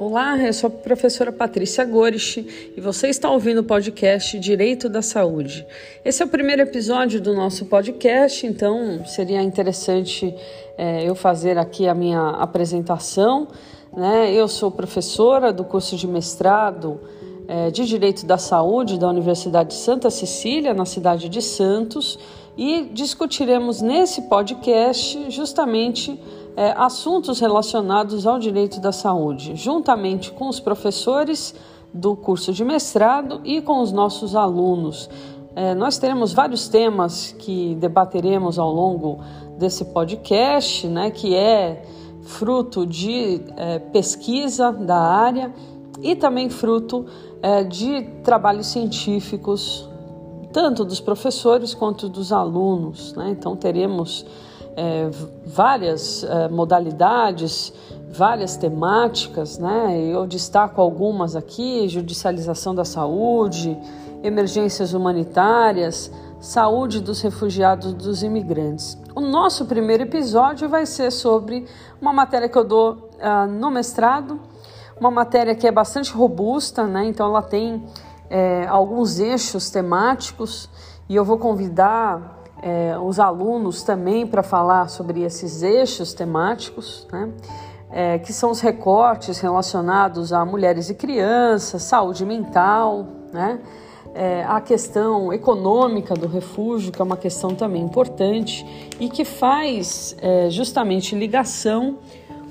Olá, eu sou a professora Patrícia Gorish e você está ouvindo o podcast Direito da Saúde. Esse é o primeiro episódio do nosso podcast, então seria interessante é, eu fazer aqui a minha apresentação. Né? Eu sou professora do curso de mestrado é, de Direito da Saúde da Universidade de Santa Cecília, na cidade de Santos, e discutiremos nesse podcast justamente é, assuntos relacionados ao direito da saúde, juntamente com os professores do curso de mestrado e com os nossos alunos. É, nós teremos vários temas que debateremos ao longo desse podcast, né, que é fruto de é, pesquisa da área e também fruto é, de trabalhos científicos, tanto dos professores quanto dos alunos. Né? Então, teremos é, várias é, modalidades, várias temáticas, né? Eu destaco algumas aqui: judicialização da saúde, emergências humanitárias, saúde dos refugiados dos imigrantes. O nosso primeiro episódio vai ser sobre uma matéria que eu dou uh, no mestrado, uma matéria que é bastante robusta, né? Então ela tem é, alguns eixos temáticos e eu vou convidar é, os alunos também para falar sobre esses eixos temáticos, né? É, que são os recortes relacionados a mulheres e crianças, saúde mental, né? É, a questão econômica do refúgio, que é uma questão também importante e que faz é, justamente ligação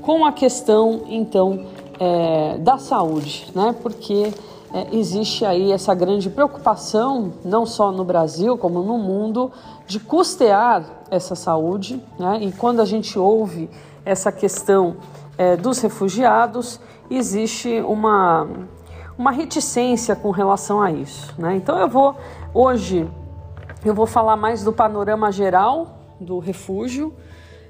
com a questão, então, é, da saúde, né? Porque é, existe aí essa grande preocupação, não só no Brasil, como no mundo, de custear essa saúde. Né? E quando a gente ouve essa questão é, dos refugiados, existe uma, uma reticência com relação a isso. Né? Então eu vou, hoje, eu vou falar mais do panorama geral do refúgio.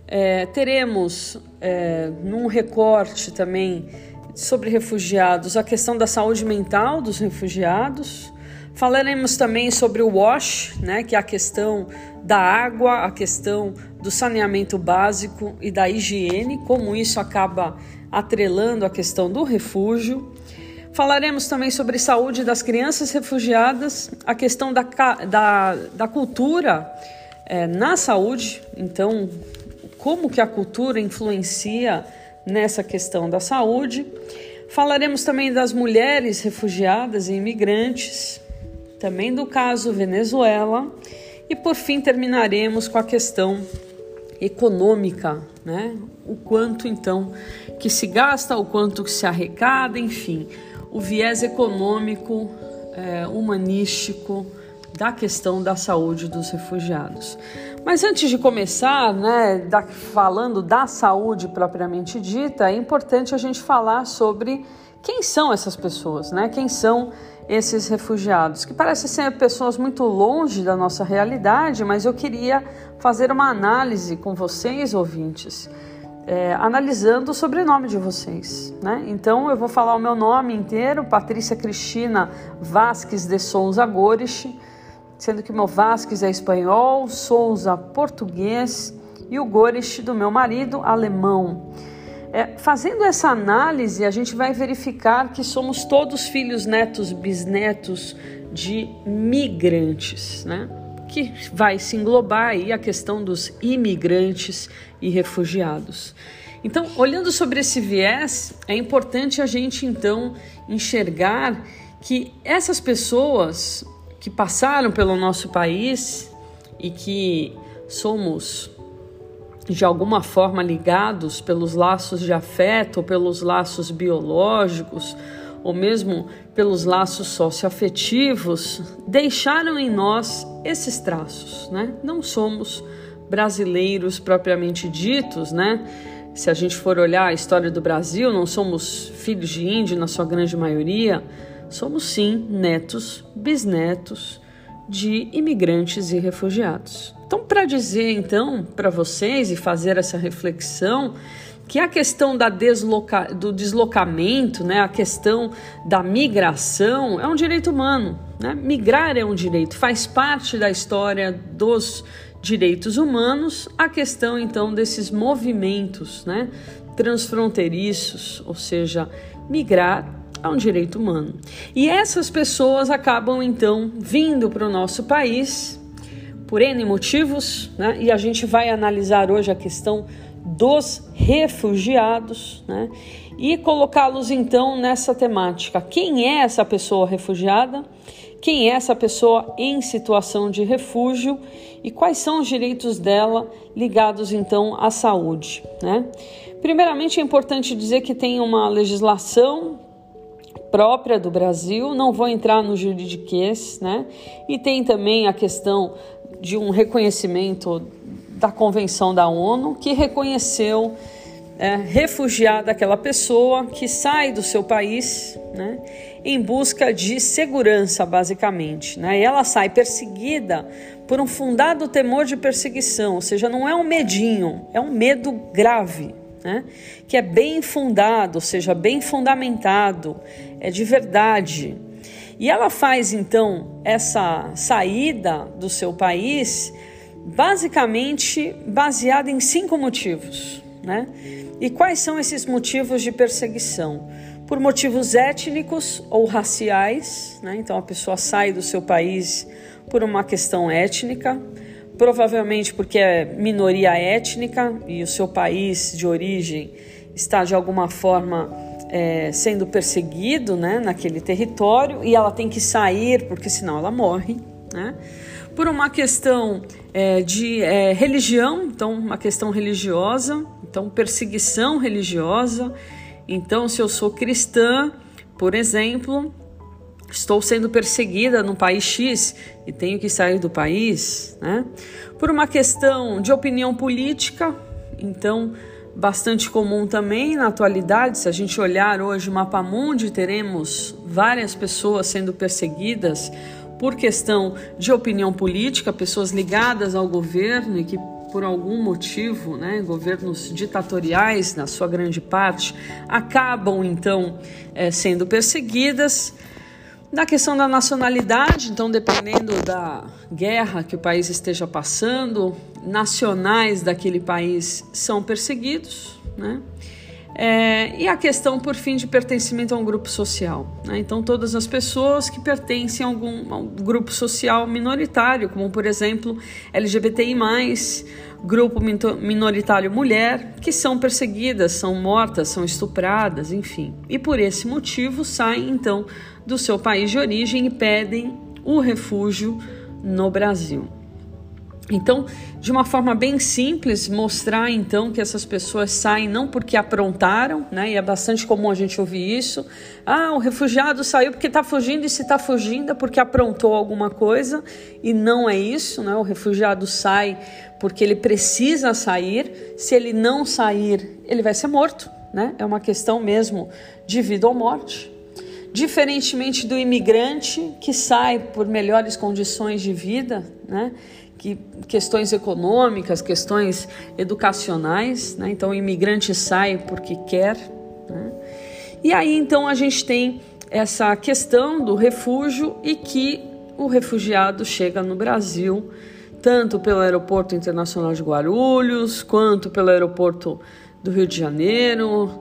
É, teremos é, num recorte também sobre refugiados, a questão da saúde mental dos refugiados. Falaremos também sobre o WASH, né, que é a questão da água, a questão do saneamento básico e da higiene, como isso acaba atrelando a questão do refúgio. Falaremos também sobre saúde das crianças refugiadas, a questão da, da, da cultura é, na saúde, então, como que a cultura influencia nessa questão da saúde. Falaremos também das mulheres refugiadas e imigrantes, também do caso Venezuela e por fim terminaremos com a questão econômica, né? O quanto então que se gasta, o quanto que se arrecada, enfim, o viés econômico, é, humanístico da questão da saúde dos refugiados. Mas antes de começar, né, da, falando da saúde propriamente dita, é importante a gente falar sobre quem são essas pessoas, né? Quem são esses refugiados, que parecem ser pessoas muito longe da nossa realidade, mas eu queria fazer uma análise com vocês, ouvintes, é, analisando o sobrenome de vocês. Né? Então eu vou falar o meu nome inteiro, Patrícia Cristina Vasques de Souza Gorish sendo que meu Vasques é espanhol, Souza português e o Gorish do meu marido alemão. É, fazendo essa análise, a gente vai verificar que somos todos filhos, netos, bisnetos de migrantes, né? Que vai se englobar aí a questão dos imigrantes e refugiados. Então, olhando sobre esse viés, é importante a gente então enxergar que essas pessoas que passaram pelo nosso país e que somos de alguma forma ligados pelos laços de afeto, pelos laços biológicos, ou mesmo pelos laços socioafetivos, deixaram em nós esses traços, né? Não somos brasileiros propriamente ditos, né? Se a gente for olhar a história do Brasil, não somos filhos de índio na sua grande maioria, somos sim netos, bisnetos de imigrantes e refugiados. Então, para dizer então para vocês e fazer essa reflexão, que a questão da desloca... do deslocamento, né, a questão da migração é um direito humano. Né? Migrar é um direito, faz parte da história dos direitos humanos. A questão então desses movimentos né, transfronteiriços, ou seja, migrar é um direito humano. E essas pessoas acabam então vindo para o nosso país por N motivos, né? e a gente vai analisar hoje a questão dos refugiados, né? E colocá-los então nessa temática. Quem é essa pessoa refugiada? Quem é essa pessoa em situação de refúgio e quais são os direitos dela ligados então à saúde, né? Primeiramente é importante dizer que tem uma legislação própria do Brasil, não vou entrar no juridiquês, né? E tem também a questão de um reconhecimento da Convenção da ONU que reconheceu é, refugiada aquela pessoa que sai do seu país né, em busca de segurança, basicamente. Né, e ela sai perseguida por um fundado temor de perseguição, ou seja, não é um medinho, é um medo grave. Né, que é bem fundado, ou seja, bem fundamentado, é de verdade. E ela faz então essa saída do seu país basicamente baseada em cinco motivos. Né? E quais são esses motivos de perseguição? Por motivos étnicos ou raciais, né? então a pessoa sai do seu país por uma questão étnica, provavelmente porque é minoria étnica e o seu país de origem está de alguma forma é, sendo perseguido né, naquele território e ela tem que sair porque senão ela morre. Né? Por uma questão é, de é, religião, então uma questão religiosa, então perseguição religiosa. Então, se eu sou cristã, por exemplo, estou sendo perseguida no país X e tenho que sair do país, né? Por uma questão de opinião política, então bastante comum também na atualidade, se a gente olhar hoje o mapa mundi, teremos várias pessoas sendo perseguidas por questão de opinião política, pessoas ligadas ao governo e que por algum motivo, né, governos ditatoriais, na sua grande parte, acabam então é, sendo perseguidas. Na questão da nacionalidade, então, dependendo da guerra que o país esteja passando, nacionais daquele país são perseguidos, né? É, e a questão, por fim, de pertencimento a um grupo social. Né? Então, todas as pessoas que pertencem a algum a um grupo social minoritário, como, por exemplo, LGBTI, grupo minoritário mulher, que são perseguidas, são mortas, são estupradas, enfim. E por esse motivo saem, então, do seu país de origem e pedem o refúgio no Brasil. Então, de uma forma bem simples, mostrar então que essas pessoas saem não porque aprontaram, né? E é bastante comum a gente ouvir isso. Ah, o refugiado saiu porque está fugindo e se está fugindo é porque aprontou alguma coisa e não é isso, né? O refugiado sai porque ele precisa sair. Se ele não sair, ele vai ser morto, né? É uma questão mesmo de vida ou morte. Diferentemente do imigrante que sai por melhores condições de vida, né? que questões econômicas, questões educacionais, né? então o imigrante sai porque quer. Né? E aí então a gente tem essa questão do refúgio e que o refugiado chega no Brasil tanto pelo Aeroporto Internacional de Guarulhos, quanto pelo Aeroporto do Rio de Janeiro,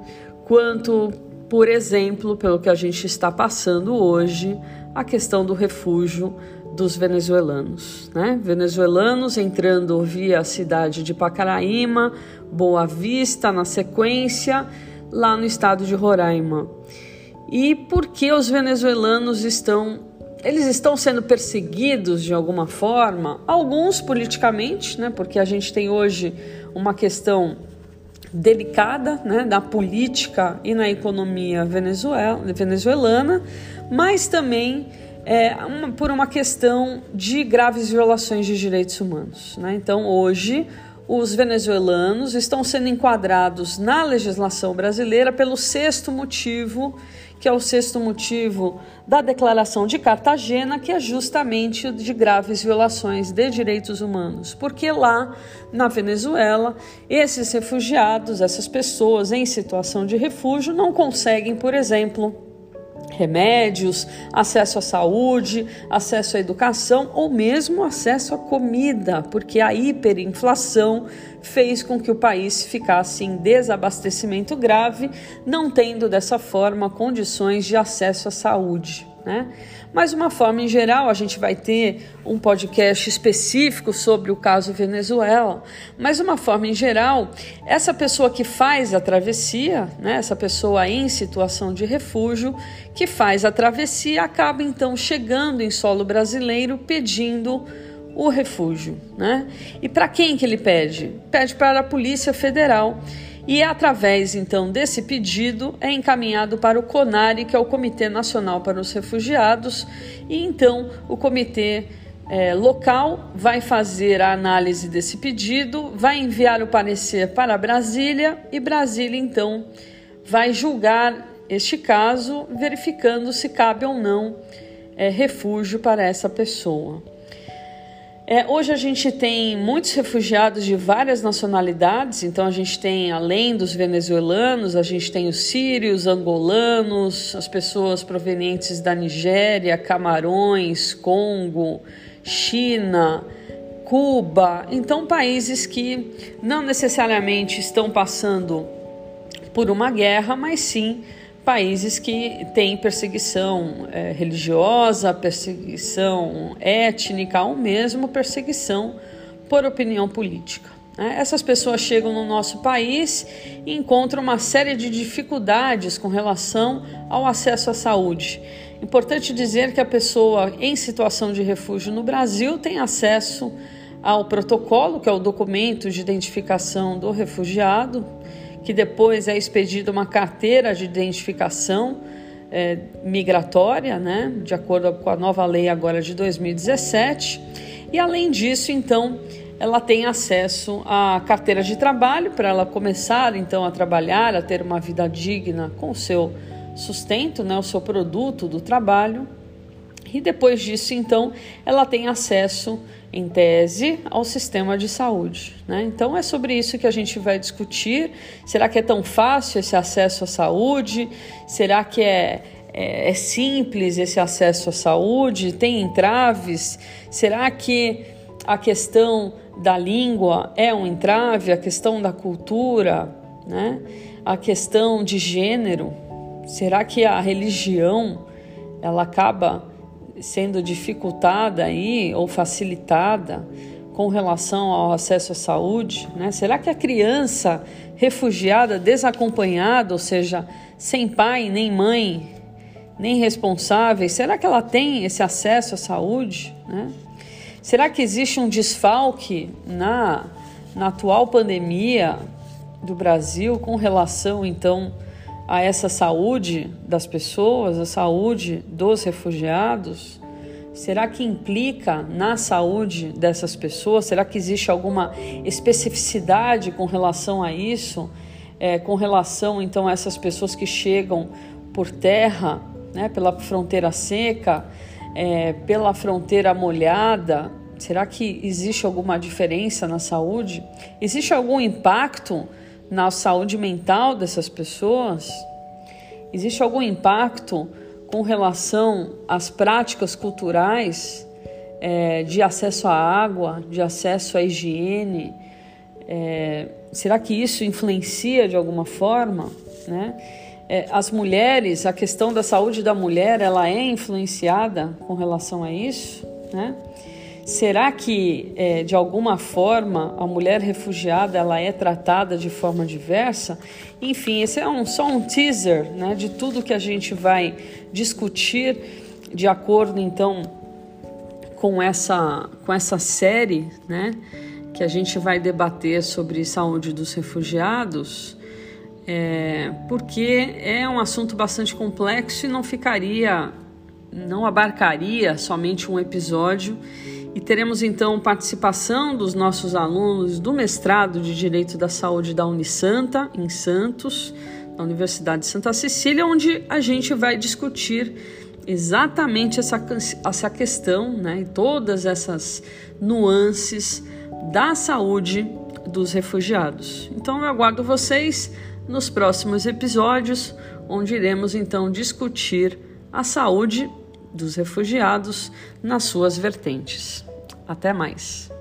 quanto, por exemplo, pelo que a gente está passando hoje, a questão do refúgio dos venezuelanos, né? Venezuelanos entrando via a cidade de Pacaraíma, Boa Vista, na sequência, lá no estado de Roraima. E por que os venezuelanos estão eles estão sendo perseguidos de alguma forma, alguns politicamente, né? Porque a gente tem hoje uma questão delicada, né, da política e na economia venezuelana, mas também é, uma, por uma questão de graves violações de direitos humanos. Né? Então, hoje, os venezuelanos estão sendo enquadrados na legislação brasileira pelo sexto motivo, que é o sexto motivo da Declaração de Cartagena, que é justamente de graves violações de direitos humanos. Porque lá na Venezuela, esses refugiados, essas pessoas em situação de refúgio, não conseguem, por exemplo, remédios, acesso à saúde, acesso à educação ou mesmo acesso à comida, porque a hiperinflação fez com que o país ficasse em desabastecimento grave, não tendo dessa forma condições de acesso à saúde. Né? Mas, uma forma em geral, a gente vai ter um podcast específico sobre o caso Venezuela. Mas, uma forma em geral, essa pessoa que faz a travessia, né, essa pessoa em situação de refúgio, que faz a travessia, acaba então chegando em solo brasileiro pedindo o refúgio. Né? E para quem que ele pede? Pede para a Polícia Federal e através então desse pedido é encaminhado para o CONARE, que é o Comitê Nacional para os Refugiados, e então o comitê é, local vai fazer a análise desse pedido, vai enviar o parecer para Brasília e Brasília então vai julgar este caso, verificando se cabe ou não é, refúgio para essa pessoa. É, hoje a gente tem muitos refugiados de várias nacionalidades, então a gente tem, além dos venezuelanos, a gente tem os sírios, angolanos, as pessoas provenientes da Nigéria, Camarões, Congo, China, Cuba. Então, países que não necessariamente estão passando por uma guerra, mas sim países que têm perseguição é, religiosa, perseguição étnica ou mesmo perseguição por opinião política. Né? Essas pessoas chegam no nosso país e encontram uma série de dificuldades com relação ao acesso à saúde. Importante dizer que a pessoa em situação de refúgio no Brasil tem acesso ao protocolo, que é o documento de identificação do refugiado, que depois é expedida uma carteira de identificação é, migratória, né, de acordo com a nova lei agora de 2017. E além disso, então, ela tem acesso à carteira de trabalho para ela começar então a trabalhar, a ter uma vida digna com o seu sustento, né, o seu produto do trabalho. E depois disso, então, ela tem acesso em tese, ao sistema de saúde. Né? Então é sobre isso que a gente vai discutir. Será que é tão fácil esse acesso à saúde? Será que é, é, é simples esse acesso à saúde? Tem entraves? Será que a questão da língua é um entrave? A questão da cultura? Né? A questão de gênero? Será que a religião ela acaba sendo dificultada aí ou facilitada com relação ao acesso à saúde? Né? Será que a criança refugiada, desacompanhada, ou seja, sem pai nem mãe, nem responsáveis, será que ela tem esse acesso à saúde? Né? Será que existe um desfalque na, na atual pandemia do Brasil com relação, então, a essa saúde das pessoas, a saúde dos refugiados? Será que implica na saúde dessas pessoas? Será que existe alguma especificidade com relação a isso? É, com relação então a essas pessoas que chegam por terra, né, pela fronteira seca, é, pela fronteira molhada? Será que existe alguma diferença na saúde? Existe algum impacto? Na saúde mental dessas pessoas? Existe algum impacto com relação às práticas culturais é, de acesso à água, de acesso à higiene? É, será que isso influencia de alguma forma? Né? É, as mulheres, a questão da saúde da mulher, ela é influenciada com relação a isso? Né? Será que é, de alguma forma a mulher refugiada ela é tratada de forma diversa? Enfim, esse é um, só um teaser né, de tudo que a gente vai discutir de acordo então com essa, com essa série né, que a gente vai debater sobre saúde dos refugiados. É, porque é um assunto bastante complexo e não ficaria, não abarcaria somente um episódio e teremos então participação dos nossos alunos do mestrado de Direito da Saúde da Unisanta, em Santos, na Universidade de Santa Cecília, onde a gente vai discutir exatamente essa, essa questão né, e todas essas nuances da saúde dos refugiados. Então eu aguardo vocês nos próximos episódios, onde iremos então discutir a saúde dos refugiados nas suas vertentes. Até mais!